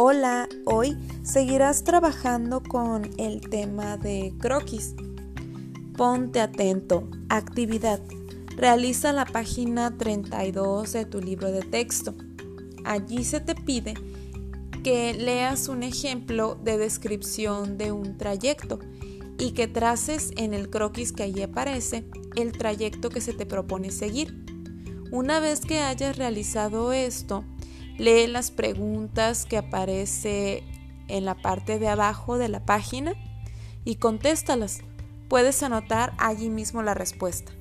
Hola, hoy seguirás trabajando con el tema de croquis. Ponte atento. Actividad. Realiza la página 32 de tu libro de texto. Allí se te pide que leas un ejemplo de descripción de un trayecto y que traces en el croquis que allí aparece el trayecto que se te propone seguir. Una vez que hayas realizado esto, Lee las preguntas que aparece en la parte de abajo de la página y contéstalas. Puedes anotar allí mismo la respuesta.